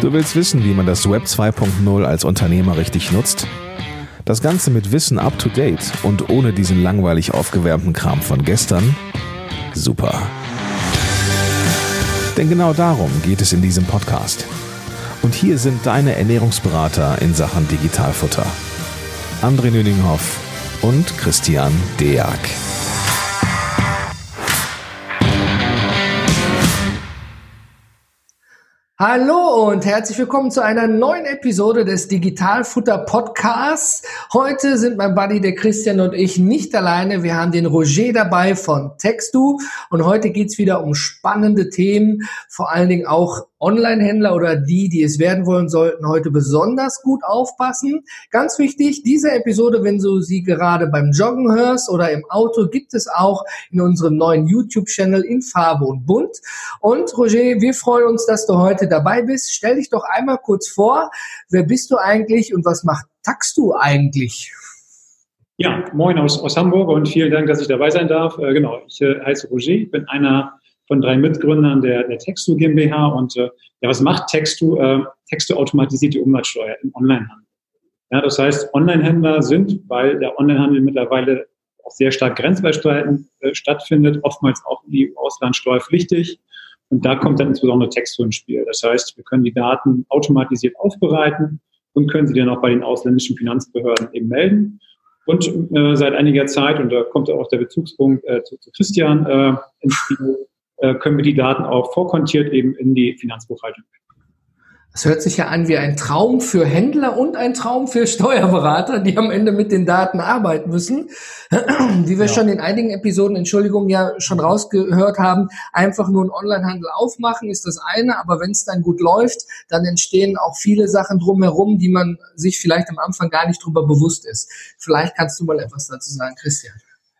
Du willst wissen, wie man das Web 2.0 als Unternehmer richtig nutzt? Das Ganze mit Wissen up to date und ohne diesen langweilig aufgewärmten Kram von gestern? Super. Denn genau darum geht es in diesem Podcast. Und hier sind deine Ernährungsberater in Sachen Digitalfutter. André Nüninghoff und Christian Deak. Hallo und herzlich willkommen zu einer neuen Episode des Digitalfutter Podcasts. Heute sind mein Buddy der Christian und ich nicht alleine. Wir haben den Roger dabei von Textu und heute geht's wieder um spannende Themen, vor allen Dingen auch Online-Händler oder die, die es werden wollen, sollten heute besonders gut aufpassen. Ganz wichtig, diese Episode, wenn du sie gerade beim Joggen hörst oder im Auto, gibt es auch in unserem neuen YouTube-Channel in Farbe und Bunt. Und Roger, wir freuen uns, dass du heute dabei bist. Stell dich doch einmal kurz vor. Wer bist du eigentlich und was macht Taxtu eigentlich? Ja, moin aus, aus Hamburg und vielen Dank, dass ich dabei sein darf. Äh, genau, ich äh, heiße Roger, bin einer von drei Mitgründern der, der Textu GmbH. Und äh, ja, was macht Textu? Äh, Textu automatisiert die Umsatzsteuer im Onlinehandel. Ja, das heißt, Onlinehändler sind, weil der Onlinehandel mittlerweile auch sehr stark grenzüberschreitend äh, stattfindet, oftmals auch die Auslandssteuerpflichtig. Und da kommt dann insbesondere Textu ins Spiel. Das heißt, wir können die Daten automatisiert aufbereiten und können sie dann auch bei den ausländischen Finanzbehörden eben melden. Und äh, seit einiger Zeit, und da kommt auch der Bezugspunkt äh, zu, zu Christian äh, ins Spiel, äh, können wir die Daten auch vorkontiert eben in die Finanzbuchhaltung. Das hört sich ja an wie ein Traum für Händler und ein Traum für Steuerberater, die am Ende mit den Daten arbeiten müssen. Wie wir ja. schon in einigen Episoden, Entschuldigung, ja schon rausgehört haben, einfach nur einen Onlinehandel aufmachen ist das eine, aber wenn es dann gut läuft, dann entstehen auch viele Sachen drumherum, die man sich vielleicht am Anfang gar nicht drüber bewusst ist. Vielleicht kannst du mal etwas dazu sagen, Christian.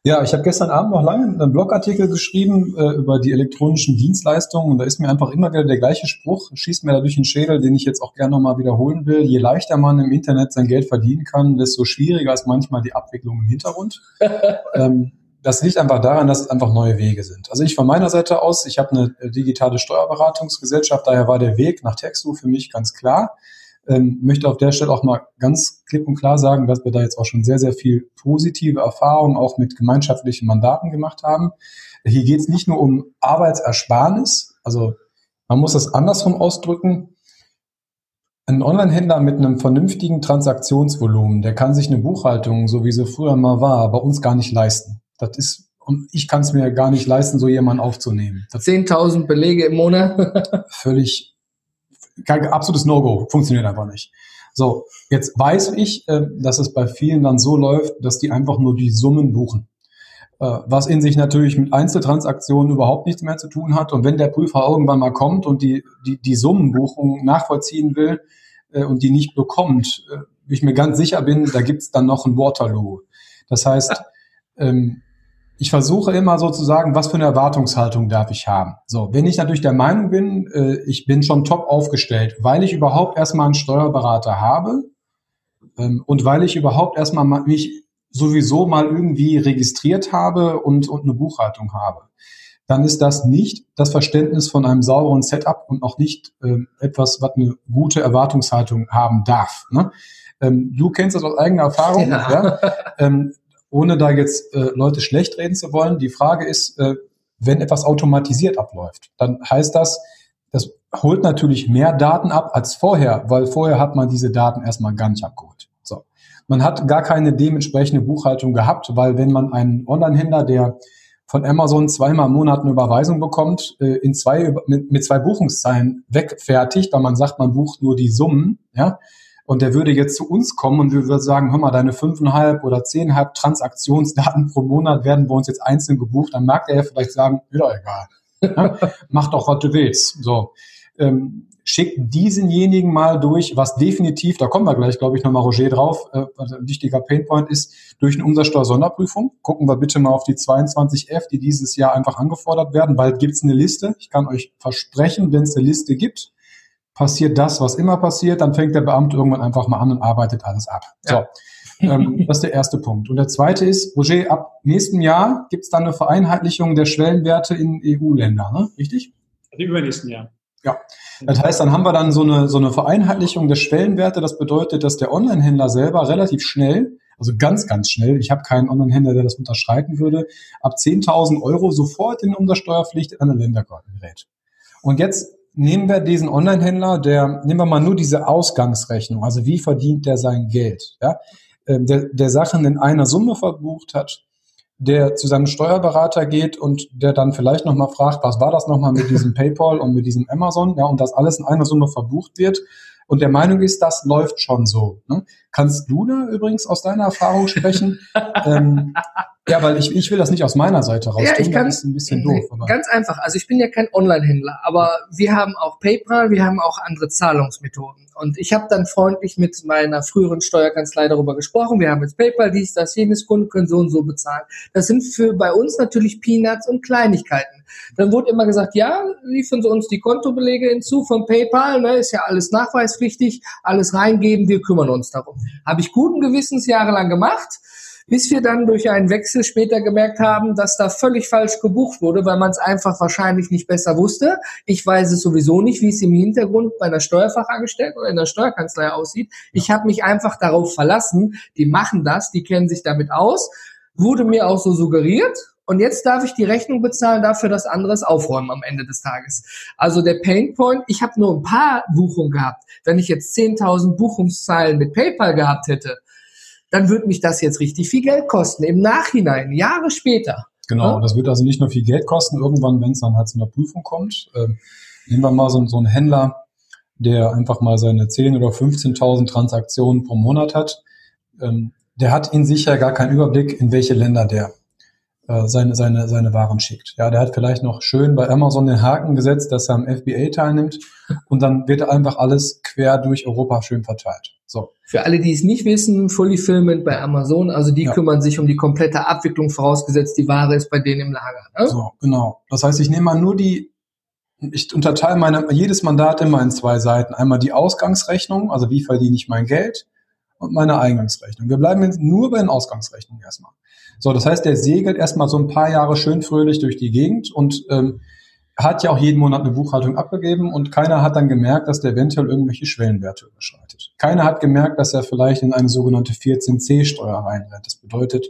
Ja, ich habe gestern Abend noch lange einen Blogartikel geschrieben äh, über die elektronischen Dienstleistungen und da ist mir einfach immer wieder der gleiche Spruch, schießt mir da durch den Schädel, den ich jetzt auch gerne nochmal wiederholen will. Je leichter man im Internet sein Geld verdienen kann, desto schwieriger ist manchmal die Abwicklung im Hintergrund. ähm, das liegt einfach daran, dass es einfach neue Wege sind. Also ich von meiner Seite aus, ich habe eine digitale Steuerberatungsgesellschaft, daher war der Weg nach Textu für mich ganz klar. Ähm, möchte auf der Stelle auch mal ganz klipp und klar sagen, dass wir da jetzt auch schon sehr, sehr viel positive Erfahrungen auch mit gemeinschaftlichen Mandaten gemacht haben. Hier geht es nicht nur um Arbeitsersparnis, also man muss das andersrum ausdrücken. Ein Online-Händler mit einem vernünftigen Transaktionsvolumen, der kann sich eine Buchhaltung, so wie sie früher mal war, bei uns gar nicht leisten. Das ist, und ich kann es mir gar nicht leisten, so jemanden aufzunehmen. 10.000 Belege im Monat? völlig kein absolutes No-Go, funktioniert einfach nicht. So, jetzt weiß ich, äh, dass es bei vielen dann so läuft, dass die einfach nur die Summen buchen. Äh, was in sich natürlich mit Einzeltransaktionen überhaupt nichts mehr zu tun hat. Und wenn der Prüfer irgendwann mal kommt und die, die, die Summenbuchung nachvollziehen will äh, und die nicht bekommt, ich mir ganz sicher bin, da gibt's dann noch ein Waterloo. Das heißt, ähm, ich versuche immer sozusagen, was für eine Erwartungshaltung darf ich haben. So, wenn ich natürlich der Meinung bin, äh, ich bin schon top aufgestellt, weil ich überhaupt erstmal einen Steuerberater habe ähm, und weil ich überhaupt erstmal mich sowieso mal irgendwie registriert habe und, und eine Buchhaltung habe, dann ist das nicht das Verständnis von einem sauberen Setup und auch nicht äh, etwas, was eine gute Erwartungshaltung haben darf. Ne? Ähm, du kennst das aus eigener Erfahrung. Ja. ja? Ähm, ohne da jetzt äh, Leute schlecht reden zu wollen, die Frage ist, äh, wenn etwas automatisiert abläuft, dann heißt das, das holt natürlich mehr Daten ab als vorher, weil vorher hat man diese Daten erstmal gar nicht abgeholt. So. Man hat gar keine dementsprechende Buchhaltung gehabt, weil wenn man einen Online-Händler, der von Amazon zweimal im Monat eine Überweisung bekommt, äh, in zwei, mit, mit zwei Buchungszahlen wegfertigt, weil man sagt, man bucht nur die Summen, ja, und der würde jetzt zu uns kommen und wir würden sagen, hör mal, deine fünfeinhalb oder zehnhalb Transaktionsdaten pro Monat werden bei uns jetzt einzeln gebucht, dann mag der ja vielleicht sagen, doch egal. Mach doch, was du willst. So. Ähm, schickt diesenjenigen mal durch, was definitiv, da kommen wir gleich, glaube ich, nochmal Roger drauf, äh, ein wichtiger Painpoint ist, durch eine Umsatzsteuer-Sonderprüfung. Gucken wir bitte mal auf die 22F, die dieses Jahr einfach angefordert werden. Bald gibt es eine Liste. Ich kann euch versprechen, wenn es eine Liste gibt, passiert das, was immer passiert, dann fängt der Beamte irgendwann einfach mal an und arbeitet alles ab. Ja. So, ähm, das ist der erste Punkt. Und der zweite ist, Roger, ab nächstem Jahr gibt es dann eine Vereinheitlichung der Schwellenwerte in EU-Länder, ne? richtig? Im übernächsten Jahr. Ja, das heißt, dann haben wir dann so eine, so eine Vereinheitlichung der Schwellenwerte. Das bedeutet, dass der Online-Händler selber relativ schnell, also ganz, ganz schnell, ich habe keinen Online-Händler, der das unterschreiten würde, ab 10.000 Euro sofort in Umsatzsteuerpflicht in eine Länderkarte gerät. Und jetzt nehmen wir diesen Online-Händler, der, nehmen wir mal nur diese Ausgangsrechnung, also wie verdient der sein Geld, ja, ähm, der, der Sachen in einer Summe verbucht hat, der zu seinem Steuerberater geht und der dann vielleicht nochmal fragt, was war das nochmal mit diesem PayPal und mit diesem Amazon, ja, und das alles in einer Summe verbucht wird und der Meinung ist, das läuft schon so. Ne? Kannst du da übrigens aus deiner Erfahrung sprechen? ähm, ja, weil ich, ich will das nicht aus meiner Seite raus. Ja, ich kann, das ist ein bisschen doof. Aber. Ganz einfach. Also ich bin ja kein Online-Händler, aber wir haben auch PayPal, wir haben auch andere Zahlungsmethoden. Und ich habe dann freundlich mit meiner früheren Steuerkanzlei darüber gesprochen. Wir haben jetzt PayPal, dies, das, jenes, Kunden können so und so bezahlen. Das sind für bei uns natürlich Peanuts und Kleinigkeiten. Dann wurde immer gesagt, ja, liefern Sie uns die Kontobelege hinzu von PayPal, ne, ist ja alles nachweispflichtig, alles reingeben, wir kümmern uns darum. Habe ich guten Gewissens jahrelang gemacht bis wir dann durch einen Wechsel später gemerkt haben, dass da völlig falsch gebucht wurde, weil man es einfach wahrscheinlich nicht besser wusste. Ich weiß es sowieso nicht, wie es im Hintergrund bei einer Steuerfachangestellten oder in der Steuerkanzlei aussieht. Ich habe mich einfach darauf verlassen, die machen das, die kennen sich damit aus, wurde mir auch so suggeriert und jetzt darf ich die Rechnung bezahlen dafür, dass anderes aufräumen am Ende des Tages. Also der Painpoint, ich habe nur ein paar Buchungen gehabt. Wenn ich jetzt 10.000 Buchungszahlen mit PayPal gehabt hätte, dann würde mich das jetzt richtig viel Geld kosten. Im Nachhinein, Jahre später. Genau, ja? das wird also nicht nur viel Geld kosten, irgendwann, wenn es dann halt zu einer Prüfung kommt. Ähm, nehmen wir mal so, so einen Händler, der einfach mal seine 10.000 oder 15.000 Transaktionen pro Monat hat. Ähm, der hat in sich ja gar keinen Überblick, in welche Länder der äh, seine, seine, seine Waren schickt. Ja, der hat vielleicht noch schön bei Amazon den Haken gesetzt, dass er am FBA teilnimmt und dann wird einfach alles quer durch Europa schön verteilt. So. Für alle, die es nicht wissen, Fulfillment bei Amazon, also die ja. kümmern sich um die komplette Abwicklung, vorausgesetzt die Ware ist bei denen im Lager. Ne? So, genau. Das heißt, ich nehme mal nur die, ich unterteile meine, jedes Mandat immer in zwei Seiten. Einmal die Ausgangsrechnung, also wie verdiene ich mein Geld, und meine Eingangsrechnung. Wir bleiben jetzt nur bei den Ausgangsrechnungen erstmal. So, das heißt, der segelt erstmal so ein paar Jahre schön fröhlich durch die Gegend und ähm, hat ja auch jeden Monat eine Buchhaltung abgegeben und keiner hat dann gemerkt, dass der eventuell irgendwelche Schwellenwerte überschreitet. Keiner hat gemerkt, dass er vielleicht in eine sogenannte 14c-Steuer reinrennt. Das bedeutet,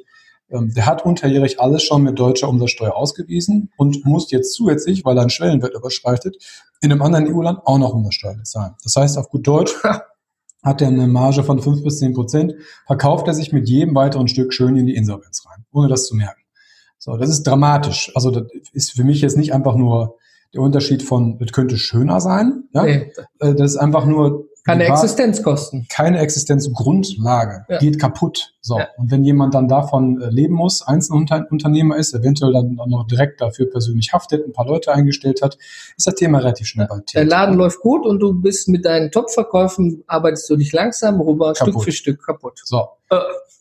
ähm, der hat unterjährig alles schon mit deutscher Umsatzsteuer ausgewiesen und muss jetzt zusätzlich, weil er einen Schwellenwert überschreitet, in einem anderen EU-Land auch noch Umsatzsteuer bezahlen. Das heißt auf gut Deutsch, hat er eine Marge von fünf bis zehn Prozent, verkauft er sich mit jedem weiteren Stück schön in die Insolvenz rein, ohne das zu merken. So, das ist dramatisch. Also das ist für mich jetzt nicht einfach nur der Unterschied von, das könnte schöner sein. Ja? Nee. Äh, das ist einfach nur keine Existenzkosten. Keine Existenzgrundlage. Ja. Geht kaputt. So. Ja. Und wenn jemand dann davon äh, leben muss, Einzelunternehmer ist, eventuell dann noch direkt dafür persönlich haftet, ein paar Leute eingestellt hat, ist das Thema relativ schnell bald Thema. Der Laden läuft gut und du bist mit deinen Top-Verkäufen, arbeitest du dich langsam rüber, kaputt. Stück für Stück kaputt. So. Äh.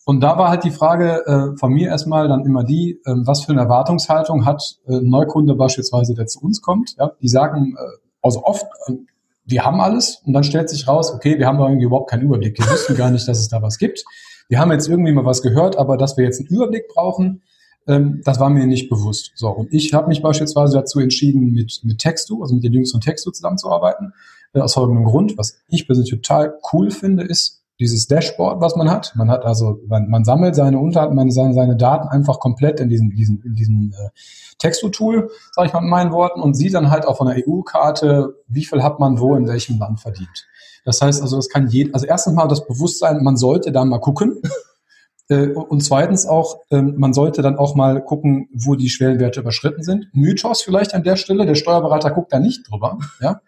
Und da war halt die Frage äh, von mir erstmal dann immer die, äh, was für eine Erwartungshaltung hat äh, ein Neukunde beispielsweise, der zu uns kommt. Ja? Die sagen, äh, also oft, äh, wir haben alles und dann stellt sich raus, okay, wir haben irgendwie überhaupt keinen Überblick. Wir wussten gar nicht, dass es da was gibt. Wir haben jetzt irgendwie mal was gehört, aber dass wir jetzt einen Überblick brauchen, ähm, das war mir nicht bewusst. So, und ich habe mich beispielsweise dazu entschieden, mit, mit Textu, also mit den Jungs von Textu zusammenzuarbeiten, äh, aus folgendem Grund. Was ich persönlich total cool finde, ist, dieses Dashboard, was man hat. Man hat also, man, man sammelt seine Unter, man seine, seine Daten einfach komplett in diesem, diesem, in diesem äh, Texto-Tool, sage ich mal in meinen Worten, und sieht dann halt auch von der EU-Karte, wie viel hat man wo in welchem Land verdient. Das heißt also, das kann jeder, also erstens mal das Bewusstsein, man sollte da mal gucken. Äh, und zweitens auch, ähm, man sollte dann auch mal gucken, wo die Schwellenwerte überschritten sind. Mythos vielleicht an der Stelle, der Steuerberater guckt da nicht drüber. Ja?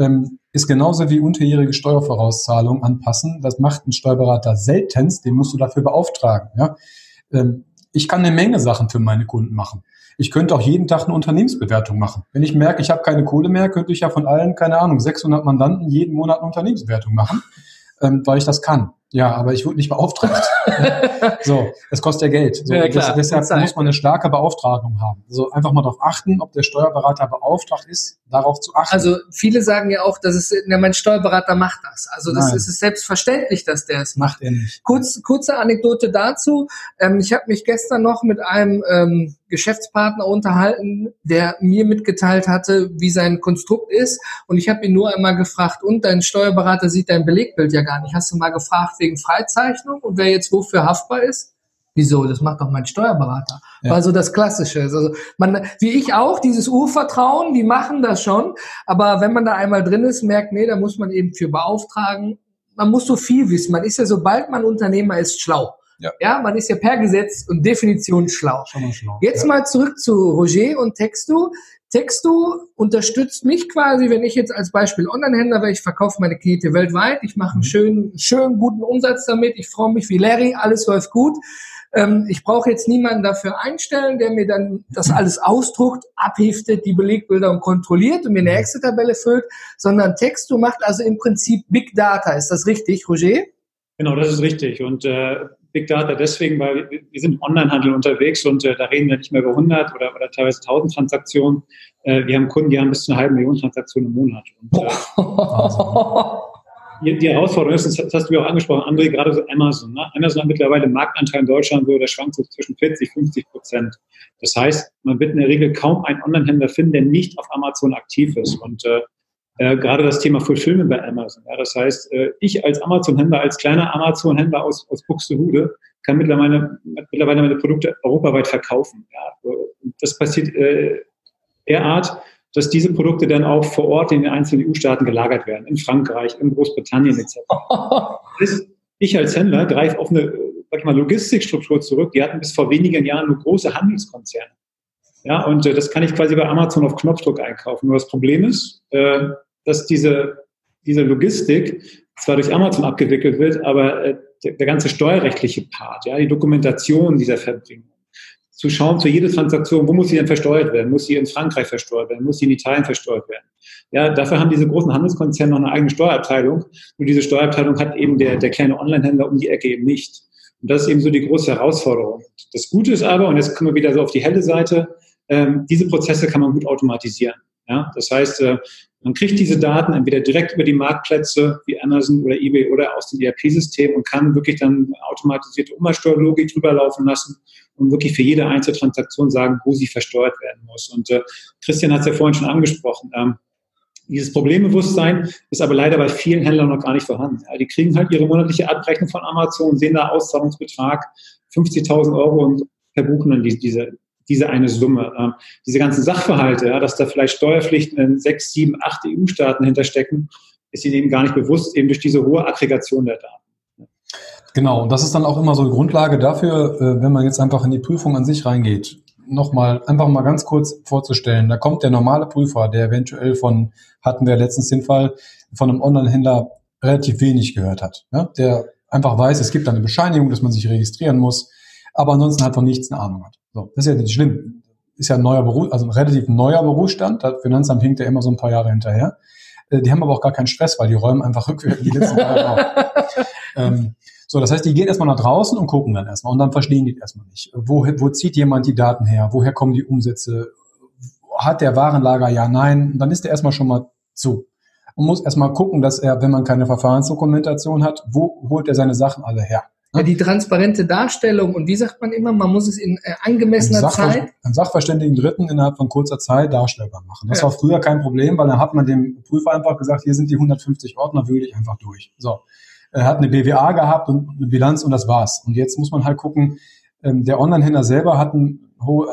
ähm, ist genauso wie unterjährige Steuervorauszahlungen anpassen. Das macht ein Steuerberater seltenst, den musst du dafür beauftragen. Ja? Ähm, ich kann eine Menge Sachen für meine Kunden machen. Ich könnte auch jeden Tag eine Unternehmensbewertung machen. Wenn ich merke, ich habe keine Kohle mehr, könnte ich ja von allen, keine Ahnung, 600 Mandanten jeden Monat eine Unternehmensbewertung machen, ähm, weil ich das kann. Ja, aber ich wurde nicht beauftragt. so, es kostet ja Geld. So, Ja, klar. das, deshalb muss man eine starke Beauftragung haben. So einfach mal darauf achten, ob der Steuerberater beauftragt ist, darauf zu achten. Also viele sagen ja auch, dass es, na, mein Steuerberater macht das. Also das Nein. ist es selbstverständlich, dass der es macht. macht er nicht. Kurz, kurze Anekdote dazu. Ähm, ich habe mich gestern noch mit einem ähm, Geschäftspartner unterhalten, der mir mitgeteilt hatte, wie sein Konstrukt ist. Und ich habe ihn nur einmal gefragt, und dein Steuerberater sieht dein Belegbild ja gar nicht. Hast du mal gefragt wegen Freizeichnung und wer jetzt wofür haftbar ist? Wieso? Das macht doch mein Steuerberater. Ja. So das Klassische. Also man, wie ich auch, dieses Urvertrauen, die machen das schon. Aber wenn man da einmal drin ist, merkt, nee, da muss man eben für beauftragen. Man muss so viel wissen. Man ist ja, sobald man Unternehmer ist, schlau. Ja. ja, man ist ja per Gesetz und Definition schlau. Schlau. Jetzt ja. mal zurück zu Roger und Textu. Textu unterstützt mich quasi, wenn ich jetzt als Beispiel Online-Händler wäre, ich verkaufe meine Knete weltweit, ich mache einen schönen, schönen guten Umsatz damit, ich freue mich wie Larry, alles läuft gut. Ähm, ich brauche jetzt niemanden dafür einstellen, der mir dann das alles ausdruckt, abheftet, die Belegbilder und kontrolliert und mir eine Excel-Tabelle füllt, sondern Textu macht also im Prinzip Big Data. Ist das richtig, Roger? Genau, das ist richtig. Und äh, Big Data deswegen, weil wir, sind im Onlinehandel unterwegs und äh, da reden wir nicht mehr über 100 oder, oder teilweise 1000 Transaktionen. Äh, wir haben Kunden, die haben bis zu einer halben Million Transaktionen im Monat. Und, äh, die, die Herausforderung ist, das hast du ja auch angesprochen, André, gerade so Amazon. Ne? Amazon hat mittlerweile einen Marktanteil in Deutschland, so, der schwankt so zwischen 40, 50 Prozent. Das heißt, man wird in der Regel kaum einen Online-Händler finden, der nicht auf Amazon aktiv ist. Und äh, gerade das Thema Fulfillment bei Amazon. Ja, das heißt, äh, ich als Amazon-Händler, als kleiner Amazon-Händler aus, aus Buxtehude, kann mittlerweile, mittlerweile meine Produkte europaweit verkaufen. Ja, das passiert äh, derart, dass diese Produkte dann auch vor Ort in den einzelnen EU-Staaten gelagert werden, in Frankreich, in Großbritannien etc. Ich als Händler greife auf eine sag ich mal, Logistikstruktur zurück. Die hatten bis vor wenigen Jahren nur große Handelskonzerne. Ja, und äh, das kann ich quasi bei Amazon auf Knopfdruck einkaufen. Nur das Problem ist, äh, dass diese, diese Logistik zwar durch Amazon abgewickelt wird, aber äh, der, der ganze steuerrechtliche Part, ja, die Dokumentation dieser Verbringung, zu schauen, zu jeder Transaktion, wo muss sie denn versteuert werden? Muss sie in Frankreich versteuert werden? Muss sie in Italien versteuert werden? Ja, dafür haben diese großen Handelskonzerne noch eine eigene Steuerabteilung. Und diese Steuerabteilung hat eben der, der kleine Onlinehändler um die Ecke eben nicht. Und das ist eben so die große Herausforderung. Das Gute ist aber, und jetzt kommen wir wieder so auf die helle Seite, ähm, diese Prozesse kann man gut automatisieren. Ja, das heißt, äh, man kriegt diese Daten entweder direkt über die Marktplätze wie Amazon oder eBay oder aus dem ERP-System und kann wirklich dann automatisierte Umsatzsteuerlogik drüber laufen lassen und wirklich für jede einzelne Transaktion sagen, wo sie versteuert werden muss. Und äh, Christian hat es ja vorhin schon angesprochen. Ähm, dieses Problembewusstsein ist aber leider bei vielen Händlern noch gar nicht vorhanden. Ja, die kriegen halt ihre monatliche Abrechnung von Amazon, sehen da Auszahlungsbetrag 50.000 Euro und verbuchen dann die, diese, diese eine Summe. Ähm, diese ganzen Sachverhalte, ja, dass da vielleicht Steuerpflichten in sechs, sieben, acht EU-Staaten hinterstecken, ist ihnen eben gar nicht bewusst, eben durch diese hohe Aggregation der Daten. Genau, und das ist dann auch immer so eine Grundlage dafür, äh, wenn man jetzt einfach in die Prüfung an sich reingeht. Nochmal, einfach mal ganz kurz vorzustellen, da kommt der normale Prüfer, der eventuell von, hatten wir letztens den Fall, von einem Online-Händler relativ wenig gehört hat. Ne? Der einfach weiß, es gibt eine Bescheinigung, dass man sich registrieren muss, aber ansonsten halt von nichts eine Ahnung hat. So, das ist ja nicht schlimm. Ist ja ein neuer Beruf, also ein relativ neuer Berufsstand. Das Finanzamt hinkt ja immer so ein paar Jahre hinterher. Äh, Die haben aber auch gar keinen Stress, weil die räumen einfach rückwärts die letzten Jahre auf. Ähm, so, das heißt, die gehen erstmal nach draußen und gucken dann erstmal und dann verstehen die erstmal nicht. Wo, wo zieht jemand die Daten her? Woher kommen die Umsätze? Hat der Warenlager? Ja, nein. Und dann ist er erstmal schon mal zu. Und muss erstmal gucken, dass er, wenn man keine Verfahrensdokumentation hat, wo holt er seine Sachen alle her? Ja, die transparente Darstellung und wie sagt man immer, man muss es in äh, angemessener Sachver- Zeit. einen Sachverständigen Dritten innerhalb von kurzer Zeit darstellbar machen. Das Ja. war früher kein Problem, weil dann hat man dem Prüfer einfach gesagt, hier sind die 150 Ordner, wühle ich einfach durch. So. Er hat eine BWA gehabt und eine Bilanz und das war's. Und jetzt muss man halt gucken, ähm, der Online-Händler selber hat ein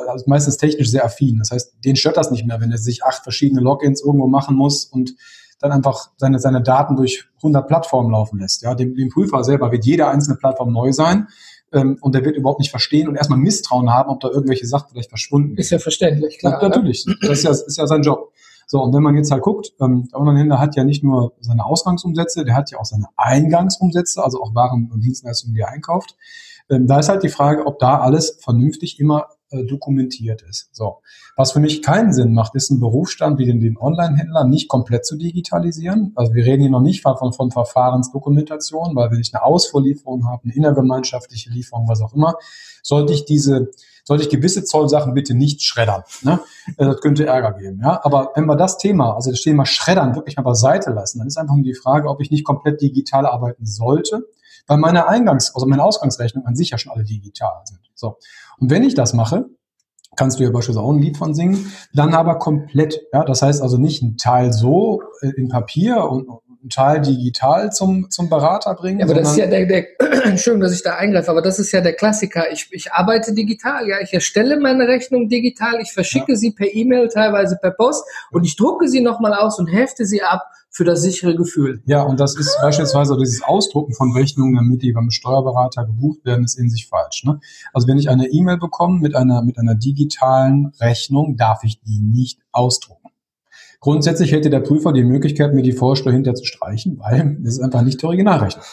also meistens technisch sehr affin. Das heißt, den stört das nicht mehr, wenn er sich acht verschiedene Logins irgendwo machen muss und dann einfach seine, seine Daten durch 100 Plattformen laufen lässt. Ja, dem, dem Prüfer selber wird jede einzelne Plattform neu sein ähm, und der wird überhaupt nicht verstehen und erstmal Misstrauen haben, ob da irgendwelche Sachen vielleicht verschwunden sind. Ist ja verständlich, klar. Ja, natürlich. Das ist ja, ist ja sein Job. So, und wenn man jetzt halt guckt, ähm, der Onlinehändler hat ja nicht nur seine Ausgangsumsätze, der hat ja auch seine Eingangsumsätze, also auch Waren und Dienstleistungen, die er einkauft. Ähm, da ist halt die Frage, ob da alles vernünftig immer äh, dokumentiert ist. So. Was für mich keinen Sinn macht, ist ein Berufsstand wie den, den Online-Händler nicht komplett zu digitalisieren. Also wir reden hier noch nicht von, von Verfahrensdokumentation, weil wenn ich eine Ausfuhrlieferung habe, eine innergemeinschaftliche Lieferung, was auch immer, sollte ich diese sollte ich gewisse Zollsachen bitte nicht schreddern. Ne? Äh, das könnte Ärger geben. Ja? Aber wenn wir das Thema, also das Thema Schreddern wirklich mal beiseite lassen, dann ist einfach nur die Frage, ob ich nicht komplett digital arbeiten sollte, weil meine Eingangs-, also meine Ausgangsrechnungen an sich ja schon alle digital sind. So. Und wenn ich das mache, kannst du ja beispielsweise auch ein Lied von singen, dann aber komplett. Ja, das heißt also nicht ein Teil so äh, in Papier und, einen Teil digital zum, zum Berater bringen. Ja, aber das ist ja der, der Entschuldigung, dass ich da eingreife, aber das ist ja der Klassiker. Ich, ich arbeite digital, ja, ich erstelle meine Rechnung digital, ich verschicke ja. sie per E-Mail, teilweise per Post und ich drucke sie nochmal aus und hefte sie ab für das sichere Gefühl. Ja, und das ist beispielsweise dieses Ausdrucken von Rechnungen, damit die beim Steuerberater gebucht werden, ist in sich falsch. Ne? Also wenn ich eine E-Mail bekomme mit einer, mit einer digitalen Rechnung, darf ich die nicht ausdrucken. Grundsätzlich hätte der Prüfer die Möglichkeit, mir die Vorsteuer hinter zu streichen, weil das ist einfach nicht die Originalrechnung.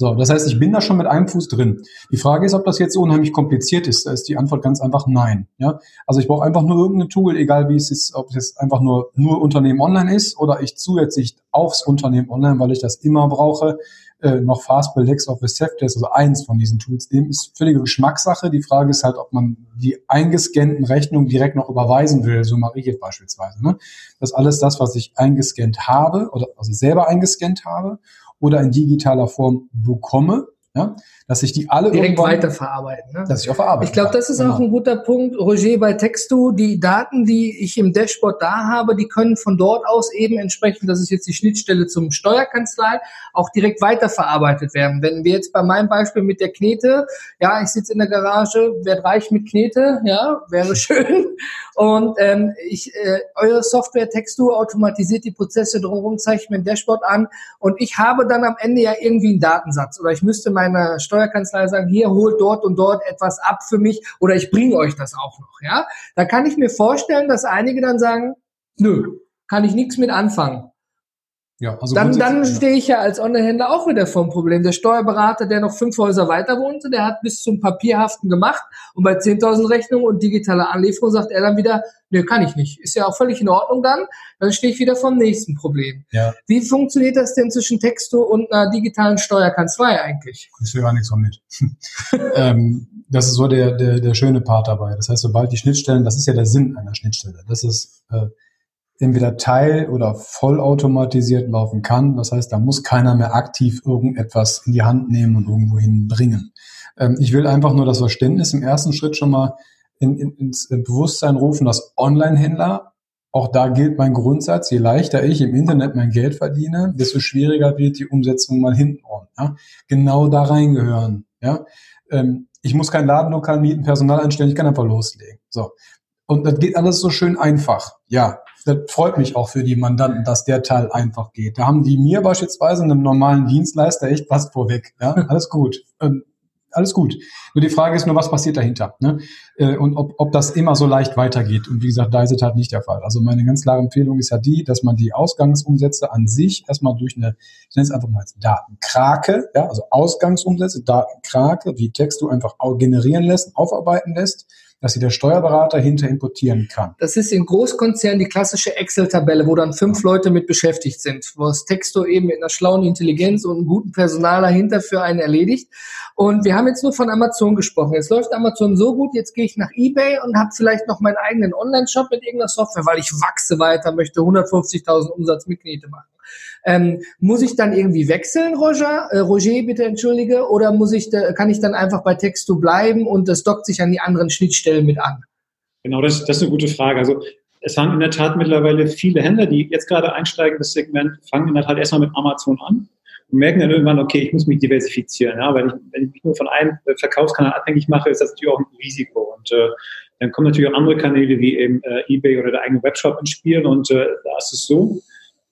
So, das heißt, ich bin da schon mit einem Fuß drin. Die Frage ist, ob das jetzt so unheimlich kompliziert ist. Da ist die Antwort ganz einfach nein. Ja, also ich brauche einfach nur irgendein Tool, egal wie es ist, ob es jetzt einfach nur nur Unternehmen online ist oder ich zusätzlich aufs Unternehmen online, weil ich das immer brauche, äh, noch Fastbill, LexOffice, Safdesk, also eins von diesen Tools. Dem ist völlige Geschmackssache. Die Frage ist halt, ob man die eingescannten Rechnungen direkt noch überweisen will. So mache ich jetzt beispielsweise. Ne? Das ist alles das, was ich eingescannt habe oder also selber eingescannt habe oder in digitaler Form bekomme. Ja? dass ich die alle direkt weiterverarbeiten. Ne? Dass ich auch verarbeiten Ich glaube, das ist genau. auch ein guter Punkt, Roger, bei Textu. Die Daten, die ich im Dashboard da habe, die können von dort aus eben entsprechend, das ist jetzt die Schnittstelle zum Steuerkanzlei, auch direkt weiterverarbeitet werden. Wenn wir jetzt bei meinem Beispiel mit der Knete, ja, ich sitze in der Garage, werde reich mit Knete, ja, wäre schön. Und ähm, ich, äh, eure Software Textur automatisiert die Prozesse drumherum, zeigt mir ein Dashboard an und ich habe dann am Ende ja irgendwie einen Datensatz oder ich müsste meiner Steuer Steuerkanzlei sagen, hier holt dort und dort etwas ab für mich oder ich bringe euch das auch noch. Ja, da kann ich mir vorstellen, dass einige dann sagen, nö, kann ich nichts mit anfangen. Ja, also dann, dann stehe ich ja als Online-Händler auch wieder vor dem Problem. Der Steuerberater, der noch fünf Häuser weiter wohnte, der hat bis zum Papierhaften gemacht und bei 10.000 Rechnungen und digitaler Anlieferung sagt er dann wieder, nee, kann ich nicht. Ist ja auch völlig in Ordnung dann. Dann stehe ich wieder vor dem nächsten Problem. Ja. Wie funktioniert das denn zwischen Texto und einer digitalen Steuerkanzlei eigentlich? Ich will gar nichts von mit. ähm, das ist so der, der, der schöne Part dabei. Das heißt, sobald die Schnittstellen, das ist ja der Sinn einer Schnittstelle. Das ist, äh, entweder teil- oder vollautomatisiert laufen kann. Das heißt, da muss keiner mehr aktiv irgendetwas in die Hand nehmen und irgendwo hinbringen. Ähm, ich will einfach nur das Verständnis im ersten Schritt schon mal in, in, ins Bewusstsein rufen, dass Online-Händler, auch da gilt mein Grundsatz, je leichter ich im Internet mein Geld verdiene, desto schwieriger wird die Umsetzung mal hinten ja? Genau da reingehören. Ja? Ähm, ich muss kein Ladenlokal mieten, Personal einstellen, ich kann einfach loslegen. So. Und das geht alles so schön einfach. Ja, das freut mich auch für die Mandanten, dass der Teil einfach geht. Da haben die mir beispielsweise einem normalen Dienstleister echt was vorweg. Ja, alles gut. Ähm, alles gut. Nur die Frage ist nur, was passiert dahinter? Ne? Äh, und ob, ob das immer so leicht weitergeht. Und wie gesagt, da ist es halt nicht der Fall. Also meine ganz klare Empfehlung ist ja die, dass man die Ausgangsumsätze an sich erstmal durch eine, ich nenne es einfach mal als Datenkrake, ja, also Ausgangsumsätze, Datenkrake, wie Text du einfach generieren lässt, aufarbeiten lässt dass sie der Steuerberater hinter importieren kann. Das ist in Großkonzernen die klassische Excel-Tabelle, wo dann fünf Leute mit beschäftigt sind, wo das Texto eben mit einer schlauen Intelligenz und einem guten Personal dahinter für einen erledigt. Und wir haben jetzt nur von Amazon gesprochen. Jetzt läuft Amazon so gut, jetzt gehe ich nach eBay und habe vielleicht noch meinen eigenen Online-Shop mit irgendeiner Software, weil ich wachse weiter, möchte 150.000 Umsatz mit Knete machen. Ähm, muss ich dann irgendwie wechseln, Roger? Äh, Roger, bitte entschuldige, oder muss ich, da, kann ich dann einfach bei Texto bleiben und das dockt sich an die anderen Schnittstellen mit an? Genau, das, das ist eine gute Frage. Also es fangen in der Tat mittlerweile viele Händler, die jetzt gerade einsteigen, das Segment, fangen in der Tat erstmal mit Amazon an und merken dann irgendwann, okay, ich muss mich diversifizieren. Ja? Weil ich, wenn ich mich nur von einem Verkaufskanal abhängig mache, ist das natürlich auch ein Risiko. Und äh, dann kommen natürlich auch andere Kanäle wie eben äh, eBay oder der eigene Webshop ins Spiel. Und äh, da ist es so,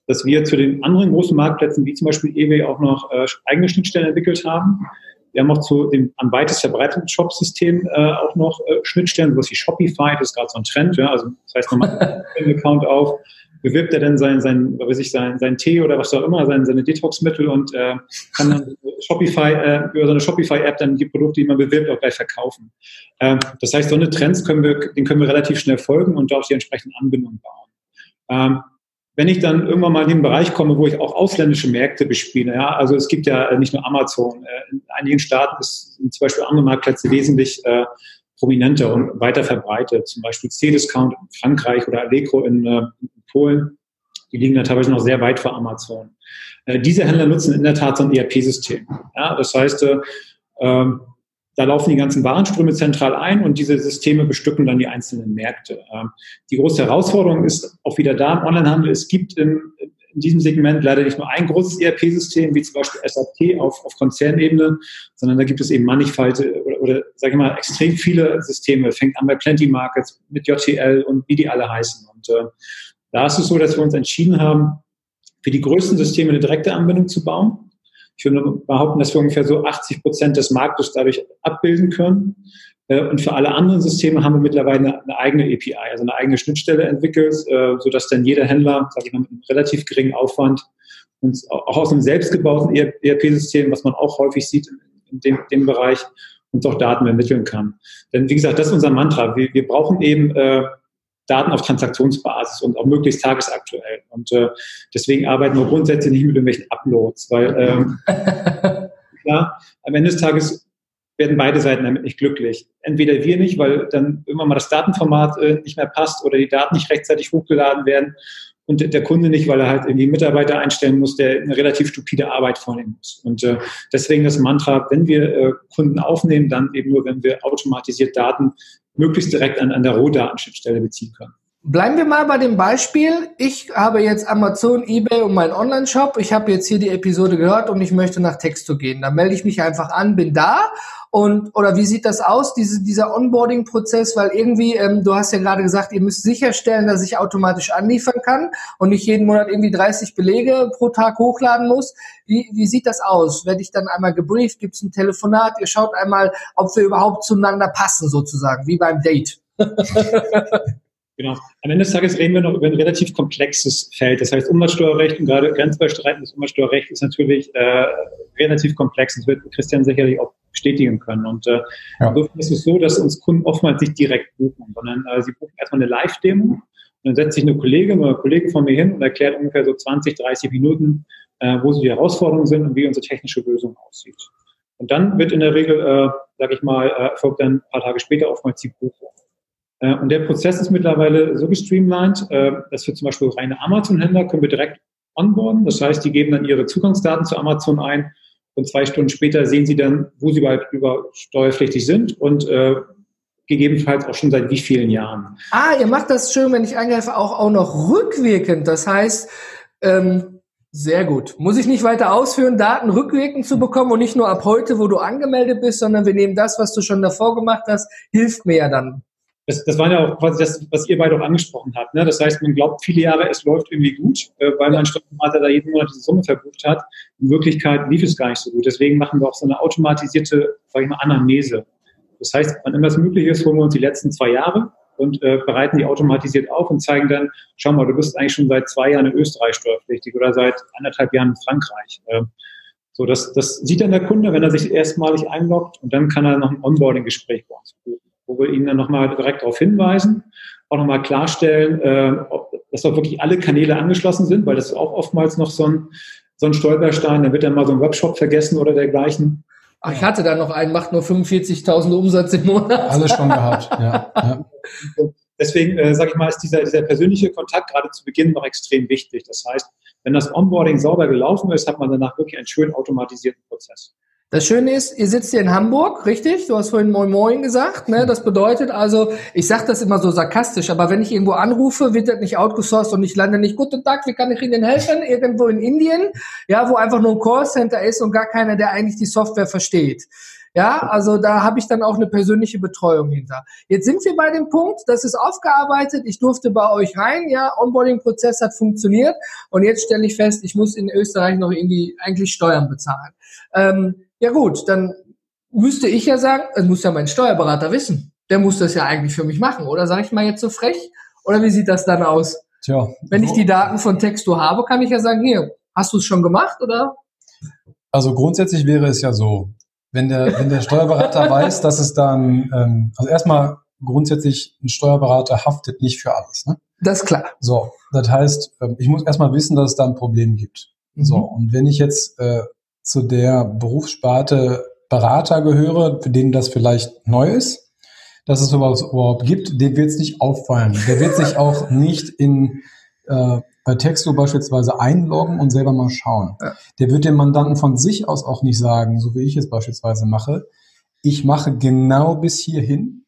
dass wir zu den anderen großen Marktplätzen, wie zum Beispiel eBay, auch noch äh, eigene Schnittstellen entwickelt haben. Wir haben auch zu dem am weitest verbreiteten Shop-System äh, auch noch äh, Schnittstellen, was wie Shopify, das ist gerade so ein Trend, ja, also das heißt, man macht einen Account auf, bewirbt er dann sein, sein, weiß ich, sein, sein Tee oder was auch immer, sein, seine Detox-Mittel und äh, kann dann Shopify, äh, über so eine Shopify-App dann die Produkte, die man bewirbt, auch gleich verkaufen. Ähm, das heißt, so eine Trends können wir, den können wir relativ schnell folgen und darauf die entsprechenden Anbindungen bauen. Ähm, wenn ich dann irgendwann mal in den Bereich komme, wo ich auch ausländische Märkte bespiele, ja, also es gibt ja nicht nur Amazon, äh, in einigen Staaten ist zum Beispiel andere Marktplätze wesentlich äh, prominenter und weiter verbreitet, zum Beispiel C-Discount in Frankreich oder Allegro in, äh, in Polen, die liegen da teilweise noch sehr weit vor Amazon. Äh, diese Händler nutzen in der Tat so ein ERP-System. Ja, das heißt, äh, ähm, da laufen die ganzen Warenströme zentral ein und diese Systeme bestücken dann die einzelnen Märkte. Ähm, die große Herausforderung ist auch wieder da im Onlinehandel. Es gibt in, in diesem Segment leider nicht nur ein großes ERP-System, wie zum Beispiel SAP auf, auf Konzernebene, sondern da gibt es eben mannigfalte oder, oder sage ich mal, extrem viele Systeme. Fängt an bei Plenty Markets mit JTL und wie die alle heißen. Und äh, da ist es so, dass wir uns entschieden haben, für die größten Systeme eine direkte Anbindung zu bauen ich würde behaupten, dass wir ungefähr so 80 Prozent des Marktes dadurch abbilden können. Äh, und für alle anderen Systeme haben wir mittlerweile eine eigene API, also eine eigene Schnittstelle entwickelt, äh, sodass dann jeder Händler, sage ich mal, mit einem relativ geringen Aufwand und auch aus einem selbstgebauten ERP-System, was man auch häufig sieht in dem, dem Bereich, uns auch Daten ermitteln kann. Denn wie gesagt, das ist unser Mantra. Wir, wir brauchen eben äh, Daten auf Transaktionsbasis und auch möglichst tagesaktuell. Und äh, deswegen arbeiten wir grundsätzlich nicht mit irgendwelchen Uploads, weil ähm, klar, am Ende des Tages werden beide Seiten damit nicht glücklich. Entweder wir nicht, weil dann irgendwann mal das Datenformat äh, nicht mehr passt oder die Daten nicht rechtzeitig hochgeladen werden und der Kunde nicht, weil er halt irgendwie Mitarbeiter einstellen muss, der eine relativ stupide Arbeit vornehmen muss. Und äh, deswegen das Mantra, wenn wir äh, Kunden aufnehmen, dann eben nur, wenn wir automatisiert Daten möglichst direkt an, an der Rohdatenschnittstelle beziehen können. Bleiben wir mal bei dem Beispiel. Ich habe jetzt Amazon, eBay und meinen Online-Shop. Ich habe jetzt hier die Episode gehört und ich möchte nach Texto gehen. Da melde ich mich einfach an, bin da und oder wie sieht das aus, diese, dieser Onboarding-Prozess? Weil irgendwie, ähm, du hast ja gerade gesagt, ihr müsst sicherstellen, dass ich automatisch anliefern kann und nicht jeden Monat irgendwie 30 Belege pro Tag hochladen muss. Wie, wie sieht das aus? Werde ich dann einmal gebrieft? Gibt es ein Telefonat? Ihr schaut einmal, ob wir überhaupt zueinander passen, sozusagen, wie beim Date. Genau. Am Ende des Tages reden wir noch über ein relativ komplexes Feld. Das heißt, Umsatzsteuerrecht und gerade grenzüberschreitendes Umsatzsteuerrecht ist natürlich äh, relativ komplex. Das wird Christian sicherlich auch bestätigen können. Und äh, ja. insofern ist es so, dass uns Kunden oftmals nicht direkt buchen, sondern äh, sie buchen erstmal eine Live-Demo. Und dann setzt sich eine Kollegin oder ein Kollege von mir hin und erklärt ungefähr so 20, 30 Minuten, äh, wo so die Herausforderungen sind und wie unsere technische Lösung aussieht. Und dann wird in der Regel, äh, sage ich mal, äh, erfolgt dann ein paar Tage später oftmals die Buchung. Äh, und der Prozess ist mittlerweile so gestreamlined, äh, dass wir zum Beispiel reine Amazon-Händler können wir direkt onboarden. Das heißt, die geben dann ihre Zugangsdaten zu Amazon ein und zwei Stunden später sehen sie dann, wo sie bald über steuerpflichtig sind und äh, gegebenenfalls auch schon seit wie vielen Jahren. Ah, ihr macht das schön, wenn ich eingreife, auch, auch noch rückwirkend. Das heißt, ähm, sehr gut. Muss ich nicht weiter ausführen, Daten rückwirkend zu bekommen und nicht nur ab heute, wo du angemeldet bist, sondern wir nehmen das, was du schon davor gemacht hast, hilft mir ja dann das, das war ja auch quasi das, was ihr beide auch angesprochen habt. Ne? Das heißt, man glaubt viele Jahre, es läuft irgendwie gut, äh, weil man Steuerberater da jeden Monat diese Summe verbucht hat. In Wirklichkeit lief es gar nicht so gut. Deswegen machen wir auch so eine automatisierte, sag ich mal, Anamnese. Das heißt, wann immer es möglich ist, holen wir uns die letzten zwei Jahre und äh, bereiten die automatisiert auf und zeigen dann, schau mal, du bist eigentlich schon seit zwei Jahren in Österreich steuerpflichtig oder seit anderthalb Jahren in Frankreich. Äh, so, das, das sieht dann der Kunde, wenn er sich erstmalig einloggt und dann kann er noch ein Onboarding-Gespräch bei uns buchen wo wir Ihnen dann nochmal direkt darauf hinweisen, auch nochmal klarstellen, äh, dass auch wirklich alle Kanäle angeschlossen sind, weil das ist auch oftmals noch so ein, so ein Stolperstein, dann wird dann mal so ein Webshop vergessen oder dergleichen. Ach, ich hatte da noch einen, macht nur 45.000 Umsatz im Monat. Alles schon gehabt, ja. ja. Deswegen äh, sage ich mal, ist dieser, dieser persönliche Kontakt gerade zu Beginn noch extrem wichtig. Das heißt, wenn das Onboarding sauber gelaufen ist, hat man danach wirklich einen schön automatisierten Prozess. Das Schöne ist, ihr sitzt hier in Hamburg, richtig? Du hast vorhin Moin Moin gesagt. Ne? Das bedeutet also, ich sage das immer so sarkastisch, aber wenn ich irgendwo anrufe, wird das nicht outgesourced und ich lande nicht, guten Tag, wie kann ich Ihnen helfen? Irgendwo in Indien, ja, wo einfach nur ein Callcenter ist und gar keiner, der eigentlich die Software versteht. Ja, also da habe ich dann auch eine persönliche Betreuung hinter. Jetzt sind wir bei dem Punkt, das ist aufgearbeitet, ich durfte bei euch rein, ja, Onboarding-Prozess hat funktioniert und jetzt stelle ich fest, ich muss in Österreich noch irgendwie eigentlich Steuern bezahlen. Ähm, ja gut, dann müsste ich ja sagen, das muss ja mein Steuerberater wissen. Der muss das ja eigentlich für mich machen, oder sage ich mal jetzt so frech? Oder wie sieht das dann aus? Tja, Wenn ich die Daten von Texto habe, kann ich ja sagen, hier, hast du es schon gemacht oder? Also grundsätzlich wäre es ja so, wenn der, wenn der Steuerberater weiß, dass es dann, ähm, also erstmal grundsätzlich, ein Steuerberater haftet nicht für alles. Ne? Das ist klar. So, das heißt, ähm, ich muss erstmal wissen, dass es da ein Problem gibt. Mhm. So, und wenn ich jetzt äh, zu der Berufssparte Berater gehöre, für den das vielleicht neu ist, dass es sowas überhaupt gibt, dem wird es nicht auffallen. Der wird sich auch nicht in äh, bei Texto beispielsweise einloggen und selber mal schauen. Ja. Der wird dem Mandanten von sich aus auch nicht sagen, so wie ich es beispielsweise mache, ich mache genau bis hierhin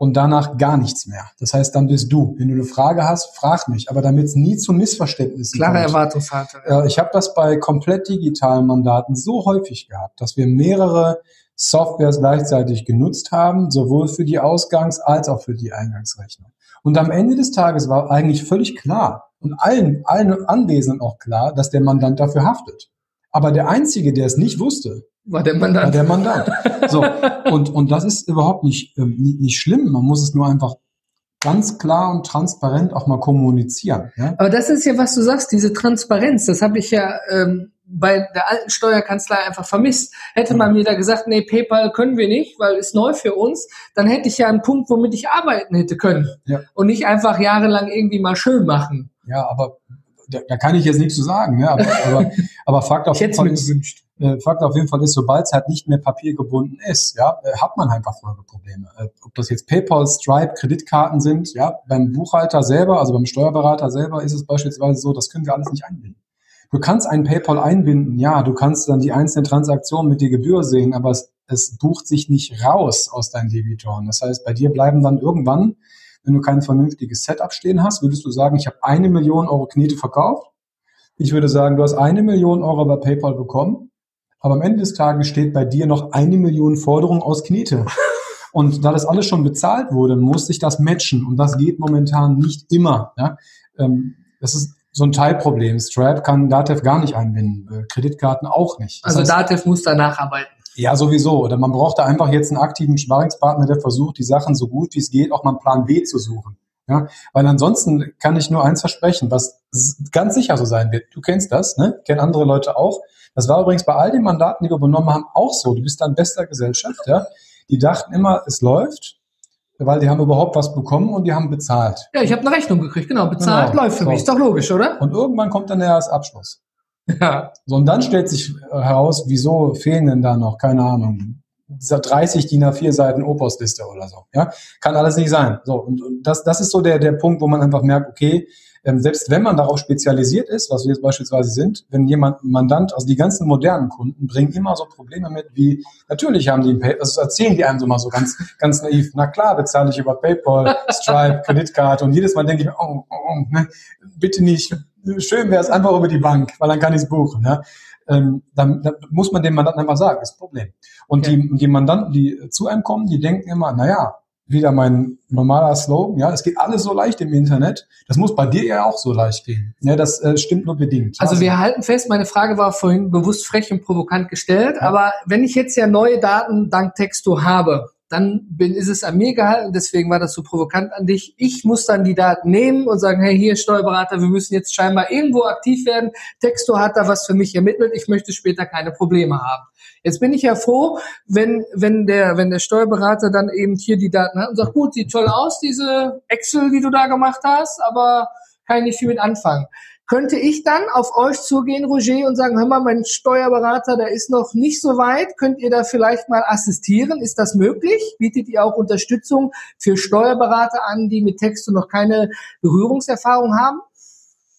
und danach gar nichts mehr. Das heißt, dann bist du. Wenn du eine Frage hast, frag mich. Aber damit es nie zu Missverständnissen Klare kommt. Erwartungshaltung. Ja. Ich habe das bei komplett digitalen Mandaten so häufig gehabt, dass wir mehrere Softwares gleichzeitig genutzt haben, sowohl für die Ausgangs- als auch für die Eingangsrechnung. Und am Ende des Tages war eigentlich völlig klar und allen, allen Anwesenden auch klar, dass der Mandant dafür haftet. Aber der Einzige, der es nicht wusste, war der Mandant. War der Mandant. So. Und, und das ist überhaupt nicht, äh, nicht schlimm. Man muss es nur einfach ganz klar und transparent auch mal kommunizieren. Ja? Aber das ist ja, was du sagst, diese Transparenz. Das habe ich ja ähm, bei der alten Steuerkanzlei einfach vermisst. Hätte man mir da gesagt, nee, PayPal können wir nicht, weil ist neu für uns, dann hätte ich ja einen Punkt, womit ich arbeiten hätte können. Ja. Und nicht einfach jahrelang irgendwie mal schön machen. Ja, aber da, da kann ich jetzt nichts zu sagen. Ja, aber, aber, aber Fakt auf jeden Fall ist, äh, Fakt auf jeden Fall ist, sobald es halt nicht mehr papiergebunden ist, ja, äh, hat man einfach Folgeprobleme. Äh, ob das jetzt PayPal, Stripe, Kreditkarten sind, ja, beim Buchhalter selber, also beim Steuerberater selber ist es beispielsweise so, das können wir alles nicht einbinden. Du kannst einen PayPal einbinden, ja, du kannst dann die einzelnen Transaktionen mit der Gebühr sehen, aber es, es bucht sich nicht raus aus deinen Debitoren. Das heißt, bei dir bleiben dann irgendwann, wenn du kein vernünftiges Setup stehen hast, würdest du sagen, ich habe eine Million Euro Knete verkauft. Ich würde sagen, du hast eine Million Euro bei PayPal bekommen aber am Ende des Tages steht bei dir noch eine Million Forderungen aus Knete. Und da das alles schon bezahlt wurde, muss sich das matchen. Und das geht momentan nicht immer. Ja? Ähm, das ist so ein Teilproblem. Stripe kann Datev gar nicht einbinden, äh, Kreditkarten auch nicht. Das also heißt, Datev muss da nacharbeiten. Ja, sowieso. Oder man braucht da einfach jetzt einen aktiven Sparingspartner, der versucht, die Sachen so gut wie es geht auch mal einen Plan B zu suchen. Ja, weil ansonsten kann ich nur eins versprechen, was ganz sicher so sein wird. Du kennst das, ne? Kennen andere Leute auch. Das war übrigens bei all den Mandaten, die wir übernommen haben, auch so. Du bist dann bester Gesellschaft, ja. Die dachten immer, es läuft, weil die haben überhaupt was bekommen und die haben bezahlt. Ja, ich habe eine Rechnung gekriegt, genau. Bezahlt genau. läuft für so. mich. Ist doch logisch, oder? Und irgendwann kommt dann der Jahresabschluss. Ja. So, und dann stellt sich heraus, wieso fehlen denn da noch, keine Ahnung, dieser 30 DIN A4 Seiten Opus-Liste oder so. Ja, kann alles nicht sein. So, und, und das, das ist so der, der Punkt, wo man einfach merkt, okay, ähm, selbst wenn man darauf spezialisiert ist, was wir jetzt beispielsweise sind, wenn jemand Mandant, also die ganzen modernen Kunden bringen immer so Probleme mit, wie natürlich haben die, Pay also erzählen die einem so mal so ganz, ganz naiv, na klar bezahle ich über PayPal, Stripe, Kreditkarte und jedes Mal denke ich oh, oh, oh ne, bitte nicht, schön wäre es einfach über die Bank, weil dann kann ich es buchen. Ne? Ähm, dann, dann muss man dem Mandanten einfach sagen, ist ein Problem. Und okay. die, die Mandanten, die zu einem kommen, die denken immer, na ja, wieder mein normaler Slogan, ja, es geht alles so leicht im Internet. Das muss bei dir ja auch so leicht gehen. Ja, das äh, stimmt nur bedingt. Also wir halten fest, meine Frage war vorhin bewusst frech und provokant gestellt, ja. aber wenn ich jetzt ja neue Daten dank Texto habe, dann bin, ist es an mir gehalten, deswegen war das so provokant an dich. Ich muss dann die Daten nehmen und sagen, hey, hier Steuerberater, wir müssen jetzt scheinbar irgendwo aktiv werden. Texto hat da was für mich ermittelt, ich möchte später keine Probleme haben. Jetzt bin ich ja froh, wenn, wenn der, wenn der Steuerberater dann eben hier die Daten hat und sagt, gut, sieht toll aus, diese Excel, die du da gemacht hast, aber kann ich nicht viel mit anfangen. Könnte ich dann auf euch zugehen, Roger, und sagen, hör mal, mein Steuerberater, der ist noch nicht so weit, könnt ihr da vielleicht mal assistieren? Ist das möglich? Bietet ihr auch Unterstützung für Steuerberater an, die mit Texto noch keine Berührungserfahrung haben?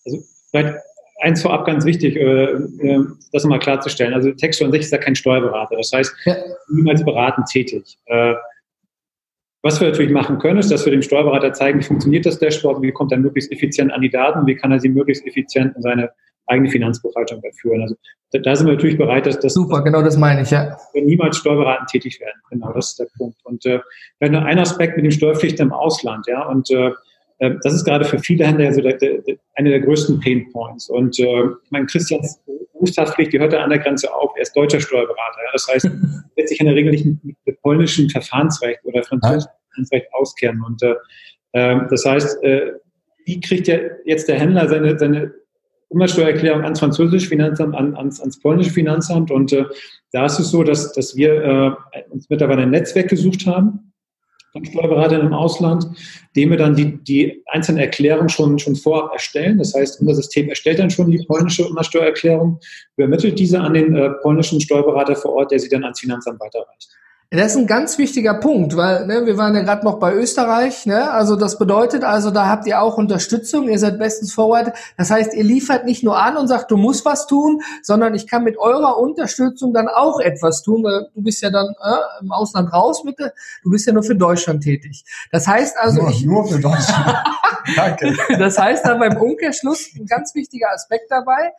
Also vielleicht eins vorab ganz wichtig, äh, äh, das nochmal klarzustellen. Also Texto an sich ist ja kein Steuerberater. Das heißt, ja. niemals beratend tätig. Äh, was wir natürlich machen können, ist, dass wir dem Steuerberater zeigen, wie funktioniert das Dashboard, wie kommt er möglichst effizient an die Daten, wie kann er sie möglichst effizient in seine eigene Finanzbuchhaltung führen. Also da, da, sind wir natürlich bereit, dass das super, genau das meine ich ja. Wir niemals steuerberatend tätig werden. Genau, das ist der Punkt. Und äh, ein Aspekt mit dem Steuerpflichten im Ausland, ja, und äh, äh, das ist gerade für viele Händler so der, der, einer der größten Pain Points. Und äh, mein Christians Berufshaftpflicht, die hört er an der Grenze auf. Er ist deutscher Steuerberater. Ja? Das heißt, er wird sich in der Regel nicht mit, polnischem Verfahrensrecht oder französischem Verfahrensrecht auskennen. Und äh, ähm, das heißt, äh, wie kriegt ja jetzt der Händler seine, seine Umsatzsteuererklärung ans französische Finanzamt, an, ans, ans polnische Finanzamt. Und äh, da ist es so, dass, dass wir äh, uns mittlerweile ein Netzwerk gesucht haben von Steuerberatern im Ausland, dem wir dann die, die einzelnen Erklärungen schon, schon vorab erstellen. Das heißt, unser System erstellt dann schon die polnische Umsatzsteuererklärung, übermittelt diese an den äh, polnischen Steuerberater vor Ort, der sie dann ans Finanzamt weiterreicht. Das ist ein ganz wichtiger Punkt, weil ne, wir waren ja gerade noch bei Österreich. Ne? Also das bedeutet also, da habt ihr auch Unterstützung, ihr seid bestens vorbereitet. Das heißt, ihr liefert nicht nur an und sagt, du musst was tun, sondern ich kann mit eurer Unterstützung dann auch etwas tun, weil du bist ja dann äh, im Ausland raus mit, du bist ja nur für Deutschland tätig. Das heißt also, nur, ich, nur für Deutschland. Danke. das heißt dann beim Umkehrschluss ein ganz wichtiger Aspekt dabei.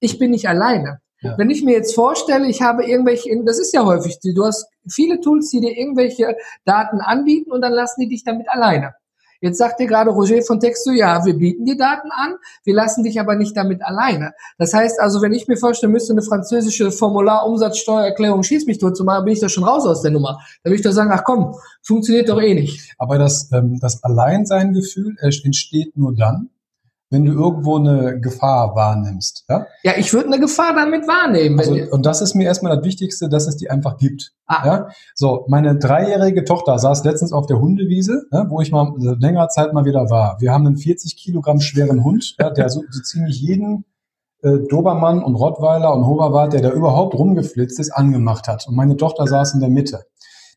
Ich bin nicht alleine. Ja. Wenn ich mir jetzt vorstelle, ich habe irgendwelche, das ist ja häufig, du hast viele Tools, die dir irgendwelche Daten anbieten und dann lassen die dich damit alleine. Jetzt sagt dir gerade Roger von Texto, ja, wir bieten die Daten an, wir lassen dich aber nicht damit alleine. Das heißt also, wenn ich mir vorstelle, müsste eine französische Formular-Umsatzsteuererklärung schieß mich tot zu machen, bin ich da schon raus aus der Nummer. Da würde ich doch sagen, ach komm, funktioniert doch eh nicht. Aber das, ähm, das Alleinsein-Gefühl entsteht nur dann, wenn du irgendwo eine Gefahr wahrnimmst. Ja, ja ich würde eine Gefahr damit wahrnehmen. Also, und das ist mir erstmal das Wichtigste, dass es die einfach gibt. Ah. Ja? So, meine dreijährige Tochter saß letztens auf der Hundewiese, ja, wo ich mal längerer Zeit mal wieder war. Wir haben einen 40 Kilogramm schweren Hund, ja, der so, so ziemlich jeden äh, Dobermann und Rottweiler und Hoberwart, der da überhaupt rumgeflitzt ist, angemacht hat. Und meine Tochter saß in der Mitte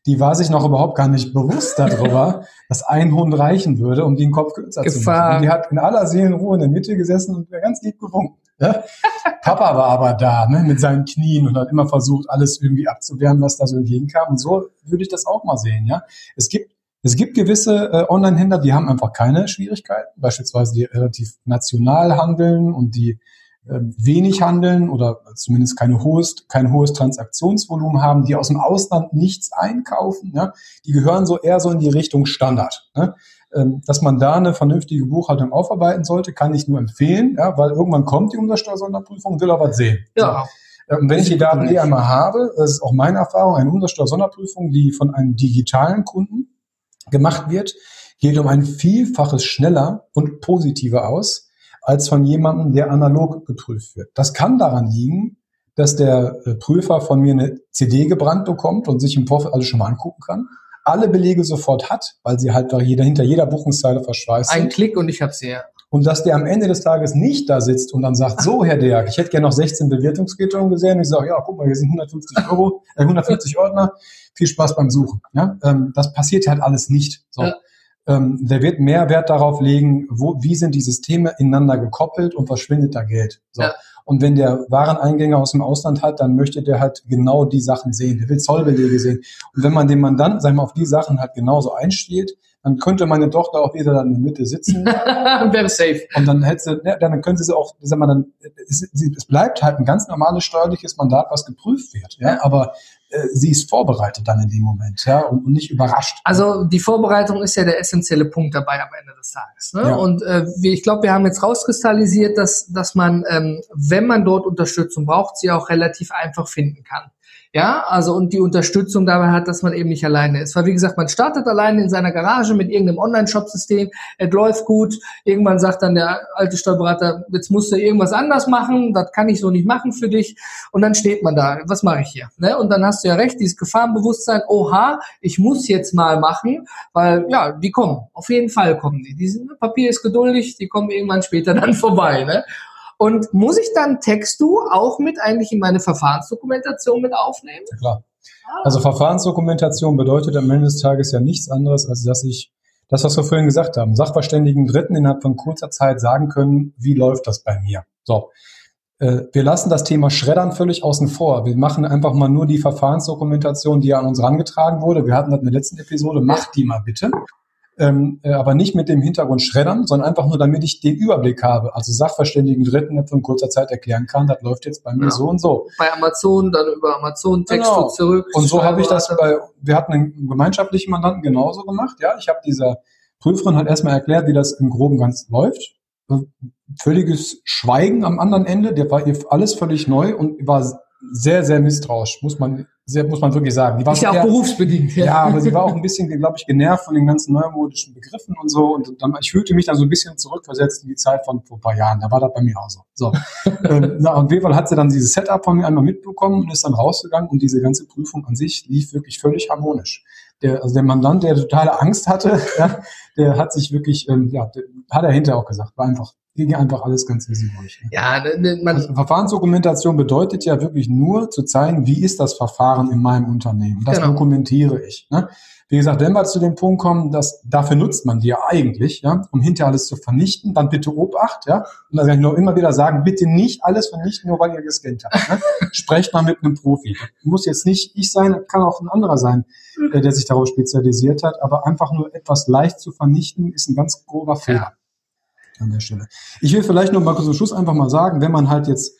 die war sich noch überhaupt gar nicht bewusst darüber, dass ein Hund reichen würde, um den Kopf kürzer Gefahr. zu machen. Und die hat in aller Seelenruhe in der Mitte gesessen und ganz lieb gewunken. Ja? Papa war aber da, ne, mit seinen Knien und hat immer versucht, alles irgendwie abzuwehren, was da so entgegenkam. Und so würde ich das auch mal sehen. Ja, es gibt es gibt gewisse äh, Online-Händler, die haben einfach keine Schwierigkeiten, beispielsweise die relativ national handeln und die wenig handeln oder zumindest keine hohes, kein hohes Transaktionsvolumen haben, die aus dem Ausland nichts einkaufen, ja, die gehören so eher so in die Richtung Standard. Ne? Ähm, dass man da eine vernünftige Buchhaltung aufarbeiten sollte, kann ich nur empfehlen, ja, weil irgendwann kommt die Umsatzsteuersonderprüfung, will aber sehen. Ja. So. Ähm, wenn ich die Daten eh einmal habe, das ist auch meine Erfahrung, eine Umsatzsteuersonderprüfung, die von einem digitalen Kunden gemacht wird, geht um ein Vielfaches schneller und positiver aus, als von jemandem, der analog geprüft wird. Das kann daran liegen, dass der äh, Prüfer von mir eine CD gebrannt bekommt und sich im Vorfeld alles schon mal angucken kann. Alle Belege sofort hat, weil sie halt jeder, hinter jeder Buchungszeile verschweißt Ein Klick und ich habe sie ja. Und dass der am Ende des Tages nicht da sitzt und dann sagt, so Herr Derg, ich hätte gerne noch 16 Bewertungsquittungen gesehen. Und ich sage, ja, guck mal, hier sind 150 Euro, äh, 150 Ordner. Viel Spaß beim Suchen. Ja, ähm, das passiert halt alles nicht. So. Ja ähm, der wird mehr Wert darauf legen, wo, wie sind die Systeme ineinander gekoppelt und verschwindet da Geld. So. Ja. Und wenn der Wareneingänge aus dem Ausland hat, dann möchte der halt genau die Sachen sehen. Der will Zollbelege sehen. Und wenn man den Mandanten, sagen wir, auf die Sachen halt genauso einstiehlt, dann könnte meine Tochter auch wieder dann in der Mitte sitzen. und wäre safe. Und dann hätte sie, ja, dann könnte sie auch, sagen wir dann, es, es bleibt halt ein ganz normales steuerliches Mandat, was geprüft wird. Ja, aber äh, sie ist vorbereitet dann in dem Moment, ja, und, und, nicht überrascht. Also die Vorbereitung ist ja der essentielle Punkt dabei am Ende des Tages. Ne? Ja. Und äh, ich glaube, wir haben jetzt rauskristallisiert, dass, dass man, ähm, wenn man dort Unterstützung braucht, sie auch relativ einfach finden kann. Ja, also und die Unterstützung dabei hat, dass man eben nicht alleine ist. Weil wie gesagt, man startet alleine in seiner Garage mit irgendeinem Online-Shop-System, es läuft gut, irgendwann sagt dann der alte Steuerberater, jetzt musst du irgendwas anders machen, das kann ich so nicht machen für dich. Und dann steht man da, was mache ich hier? Ne? Und dann hast du ja recht, dieses Gefahrenbewusstsein, oha, ich muss jetzt mal machen, weil ja, die kommen, auf jeden Fall kommen die. Dieses Papier ist geduldig, die kommen irgendwann später dann vorbei. Ne? Und muss ich dann Textu auch mit eigentlich in meine Verfahrensdokumentation mit aufnehmen? Ja, klar. Also Verfahrensdokumentation bedeutet am Ende des Tages ja nichts anderes, als dass ich das, was wir vorhin gesagt haben, Sachverständigen Dritten innerhalb von kurzer Zeit sagen können, wie läuft das bei mir. So. Äh, wir lassen das Thema Schreddern völlig außen vor. Wir machen einfach mal nur die Verfahrensdokumentation, die an uns herangetragen wurde. Wir hatten das in der letzten Episode. Macht die mal bitte ähm, äh, aber nicht mit dem Hintergrund schreddern, sondern einfach nur, damit ich den Überblick habe. Also Sachverständigen Dritten jetzt in kurzer Zeit erklären kann, das läuft jetzt bei mir ja. so und so. Bei Amazon, dann über Amazon Text genau. zurück. Und so habe ich das bei, wir hatten einen gemeinschaftlichen Mandanten genauso gemacht. Ja, ich habe dieser Prüferin halt erstmal erklärt, wie das im Groben ganz läuft. Völliges Schweigen am anderen Ende, der war ihr alles völlig neu und war sehr, sehr misstrauisch, muss man, sehr, muss man wirklich sagen. Die war ist ja auch eher, berufsbedingt. Ja. ja, aber sie war auch ein bisschen, glaube ich, genervt von den ganzen neumodischen Begriffen und so. Und dann, ich fühlte mich dann so ein bisschen zurückversetzt in die Zeit von vor ein paar Jahren. Da war das bei mir auch so. so. ähm, na, und jeden Fall hat sie dann dieses Setup von mir einmal mitbekommen und ist dann rausgegangen und diese ganze Prüfung an sich lief wirklich völlig harmonisch. Der, also der Mandant, der totale Angst hatte, ja, der hat sich wirklich, ähm, ja, der, hat er hinterher auch gesagt, war einfach ging einfach alles ganz easy durch. Ne? Ja, ne, ne, man also Verfahrensdokumentation bedeutet ja wirklich nur zu zeigen, wie ist das Verfahren in meinem Unternehmen. Das genau. dokumentiere ich. Ne? Wie gesagt, wenn wir zu dem Punkt kommen, dass dafür nutzt man die ja eigentlich, ja, um hinterher alles zu vernichten, dann bitte Obacht, ja. Und da kann ich nur immer wieder sagen, bitte nicht alles vernichten, nur weil ihr gescannt habt. Ne? Sprecht mal mit einem Profi. Muss jetzt nicht ich sein, kann auch ein anderer sein, äh, der sich darauf spezialisiert hat, aber einfach nur etwas leicht zu vernichten, ist ein ganz grober Fehler. Ja an der Stelle. Ich will vielleicht noch mal zum Schluss einfach mal sagen, wenn man halt jetzt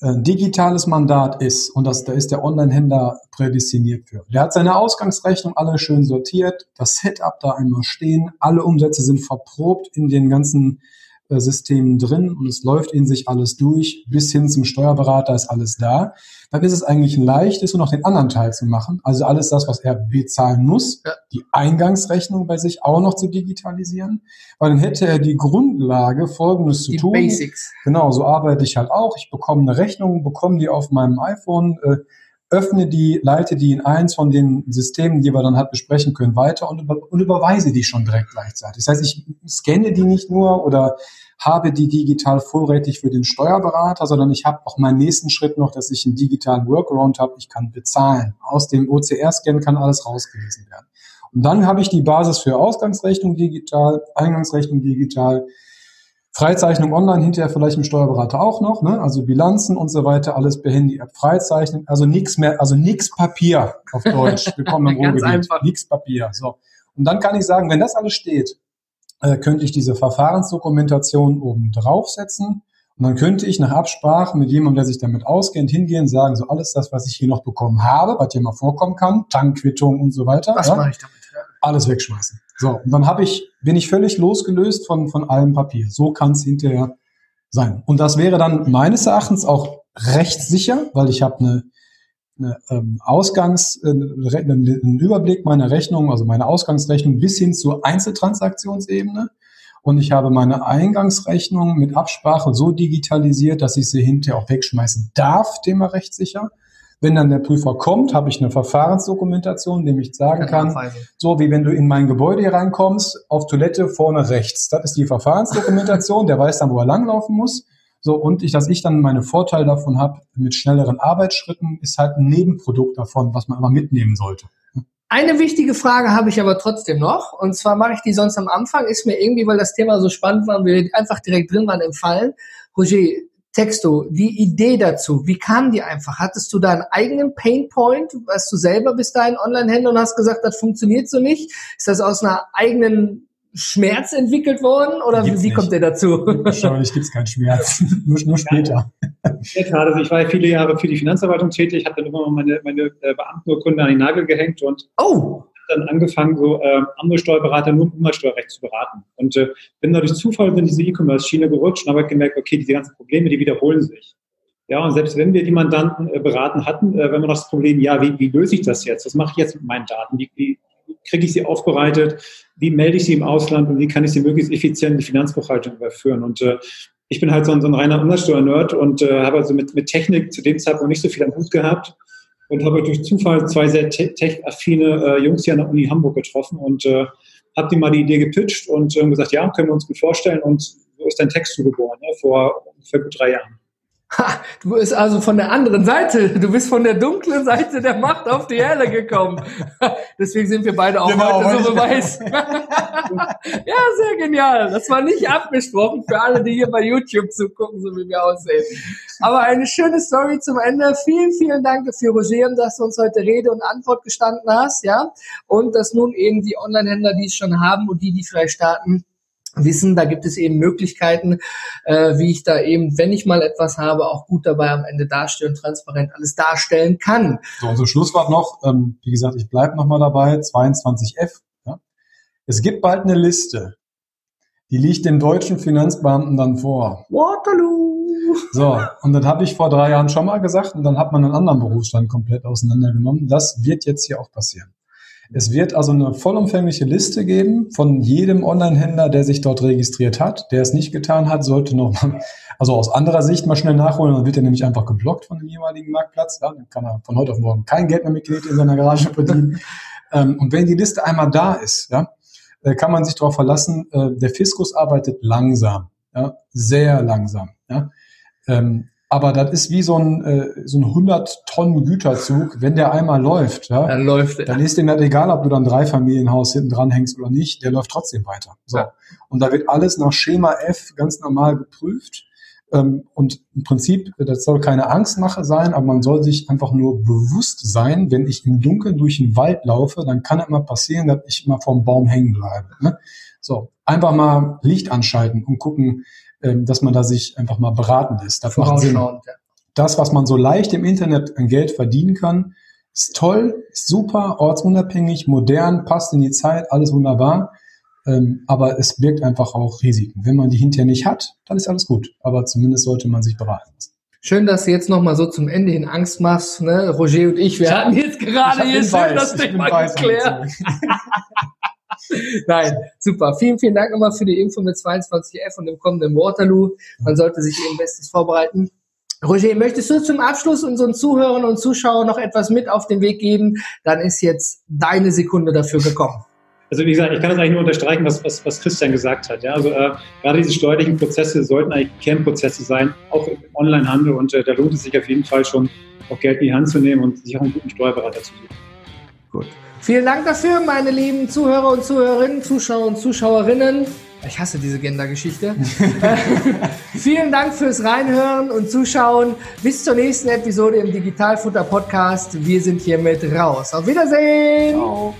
äh, digitales Mandat ist und das, da ist der Online-Händler prädestiniert für. Der hat seine Ausgangsrechnung alle schön sortiert, das Setup da einmal stehen, alle Umsätze sind verprobt in den ganzen Systemen drin und es läuft in sich alles durch, bis hin zum Steuerberater ist alles da, dann ist es eigentlich ein leichtes, nur noch den anderen Teil zu machen. Also alles das, was er bezahlen muss, ja. die Eingangsrechnung bei sich auch noch zu digitalisieren, weil dann hätte er die Grundlage, Folgendes zu die tun. Basics. Genau, so arbeite ich halt auch. Ich bekomme eine Rechnung, bekomme die auf meinem iPhone, äh, öffne die, leite die in eins von den Systemen, die wir dann halt besprechen können, weiter und, über, und überweise die schon direkt gleichzeitig. Das heißt, ich scanne die nicht nur oder habe die digital vorrätig für den Steuerberater, sondern ich habe auch meinen nächsten Schritt noch, dass ich einen digitalen Workaround habe. Ich kann bezahlen. Aus dem OCR-Scan kann alles rausgelesen werden. Und dann habe ich die Basis für Ausgangsrechnung digital, Eingangsrechnung digital, Freizeichnung online, hinterher vielleicht im Steuerberater auch noch, ne? also Bilanzen und so weiter, alles per Handy-App freizeichnen, also nichts mehr, also nichts Papier auf Deutsch. Wir kommen im Ruhrgebiet, nichts Papier. So. Und dann kann ich sagen, wenn das alles steht, äh, könnte ich diese Verfahrensdokumentation oben draufsetzen und dann könnte ich nach Absprache mit jemandem, der sich damit auskennt, hingehen und sagen, so alles das, was ich hier noch bekommen habe, was hier mal vorkommen kann, Tankquittung und so weiter. Was ja, mache ich damit? Ja. Alles wegschmeißen. So, und dann habe ich, bin ich völlig losgelöst von, von allem Papier. So kann es hinterher sein. Und das wäre dann meines Erachtens auch rechtssicher, weil ich habe eine, eine ähm, Ausgangs, äh, einen Überblick meiner Rechnung, also meine Ausgangsrechnung bis hin zur Einzeltransaktionsebene. Und ich habe meine Eingangsrechnung mit Absprache so digitalisiert, dass ich sie hinterher auch wegschmeißen darf, Thema rechtssicher. Wenn dann der Prüfer kommt, habe ich eine Verfahrensdokumentation, dem ich sagen kann, so wie wenn du in mein Gebäude hier reinkommst, auf Toilette vorne rechts. Das ist die Verfahrensdokumentation, der weiß dann, wo er langlaufen muss. So, und ich, dass ich dann meine Vorteile davon habe mit schnelleren Arbeitsschritten, ist halt ein Nebenprodukt davon, was man aber mitnehmen sollte. Eine wichtige Frage habe ich aber trotzdem noch, und zwar mache ich die sonst am Anfang, ist mir irgendwie, weil das Thema so spannend war und wir einfach direkt drin waren, empfallen. Roger, Texto, die Idee dazu, wie kam die einfach? Hattest du da einen eigenen Painpoint? Warst du selber bis dahin Online-Händler und hast gesagt, das funktioniert so nicht? Ist das aus einer eigenen Schmerz entwickelt worden oder gibt's wie nicht. kommt der dazu? Wahrscheinlich gibt es keinen Schmerz, nur, nur später. Ja, also ich war ja viele Jahre für die Finanzverwaltung tätig, habe dann immer meine, meine äh, Beamtenurkunde an den Nagel gehängt und oh dann angefangen, so äh, andere Steuerberater nur im Umsatzsteuerrecht zu beraten. Und äh, bin da durch Zufall in diese E-Commerce-Schiene gerutscht und habe gemerkt, okay, diese ganzen Probleme, die wiederholen sich. Ja, und selbst wenn wir die Mandanten äh, beraten hatten, äh, wenn man das Problem, ja, wie, wie löse ich das jetzt? Was mache ich jetzt mit meinen Daten? Wie, wie kriege ich sie aufbereitet? Wie melde ich sie im Ausland und wie kann ich sie möglichst effizient in die Finanzbuchhaltung überführen? Und äh, ich bin halt so ein, so ein reiner Umsatzsteuer-Nerd und äh, habe also mit, mit Technik zu dem Zeitpunkt nicht so viel am Hut gehabt und habe durch Zufall zwei sehr tech-affine äh, Jungs hier an der Uni Hamburg getroffen und äh, habe die mal die Idee gepitcht und äh, gesagt, ja, können wir uns gut vorstellen und so ist dein Text zu geboren, ne, vor ungefähr gut drei Jahren. Ha, du bist also von der anderen Seite, du bist von der dunklen Seite der Macht auf die helle gekommen. Deswegen sind wir beide auch genau, heute so beweis. ja, sehr genial. Das war nicht abgesprochen für alle, die hier bei YouTube zugucken, so wie wir aussehen. Aber eine schöne Story zum Ende. Vielen, vielen Dank dafür, Roger, dass du uns heute Rede und Antwort gestanden hast, ja. Und dass nun eben die Online-Händler, die es schon haben und die, die vielleicht starten, wissen, da gibt es eben Möglichkeiten, äh, wie ich da eben, wenn ich mal etwas habe, auch gut dabei am Ende darstellen, transparent alles darstellen kann. So, unser Schlusswort noch, ähm, wie gesagt, ich bleibe nochmal dabei, 22F. Es gibt bald eine Liste, die liegt dem deutschen Finanzbeamten dann vor. Waterloo! So, und das habe ich vor drei Jahren schon mal gesagt und dann hat man einen anderen Berufsstand komplett auseinandergenommen. Das wird jetzt hier auch passieren. Es wird also eine vollumfängliche Liste geben von jedem Online-Händler, der sich dort registriert hat. Der es nicht getan hat, sollte noch mal, also aus anderer Sicht mal schnell nachholen. Dann wird er nämlich einfach geblockt von dem jeweiligen Marktplatz. Ja, dann kann er von heute auf morgen kein Geld mehr mit in seiner Garage verdienen. ähm, und wenn die Liste einmal da ist, ja, äh, kann man sich darauf verlassen, äh, der Fiskus arbeitet langsam, ja, sehr langsam. Ja. Ähm, aber das ist wie so ein, äh, so ein 100 Tonnen Güterzug. Wenn der einmal läuft, ja, Dann läuft er. dann ist dem nicht egal, ob du dann drei Familienhaus hinten dran hängst oder nicht. Der läuft trotzdem weiter. So. Ja. Und da wird alles nach Schema F ganz normal geprüft. Ähm, und im Prinzip, das soll keine Angstmache sein, aber man soll sich einfach nur bewusst sein, wenn ich im Dunkeln durch den Wald laufe, dann kann es mal passieren, dass ich mal vom Baum hängen bleibe. Ne? So, einfach mal Licht anschalten und gucken, ähm, dass man da sich einfach mal beraten lässt. Das macht Sinn. Das, was man so leicht im Internet an Geld verdienen kann, ist toll, ist super, ortsunabhängig, modern, passt in die Zeit, alles wunderbar. Ähm, aber es birgt einfach auch Risiken. Wenn man die hinterher nicht hat, dann ist alles gut. Aber zumindest sollte man sich beraten lassen. Schön, dass du jetzt nochmal so zum Ende hin Angst machst. Ne? Roger und ich, wir Ich hatten jetzt gerade hier schön weiß, das Thema geklärt. Nein, super. Vielen, vielen Dank nochmal für die Info mit 22F und dem kommenden Waterloo. Man sollte sich eben bestens vorbereiten. Roger, möchtest du zum Abschluss unseren Zuhörern und Zuschauern noch etwas mit auf den Weg geben? Dann ist jetzt deine Sekunde dafür gekommen. Also wie gesagt, ich kann das eigentlich nur unterstreichen, was, was, was Christian gesagt hat. Ja? Also äh, gerade diese steuerlichen Prozesse sollten eigentlich Kernprozesse sein, auch im Onlinehandel. Und äh, da lohnt es sich auf jeden Fall schon, auch Geld in die Hand zu nehmen und sich auch einen guten Steuerberater zu suchen. Gut. Vielen Dank dafür, meine lieben Zuhörer und Zuhörerinnen, Zuschauer und Zuschauerinnen. Ich hasse diese Gender-Geschichte. Vielen Dank fürs Reinhören und Zuschauen. Bis zur nächsten Episode im Digitalfutter Podcast. Wir sind hiermit raus. Auf Wiedersehen. Ciao.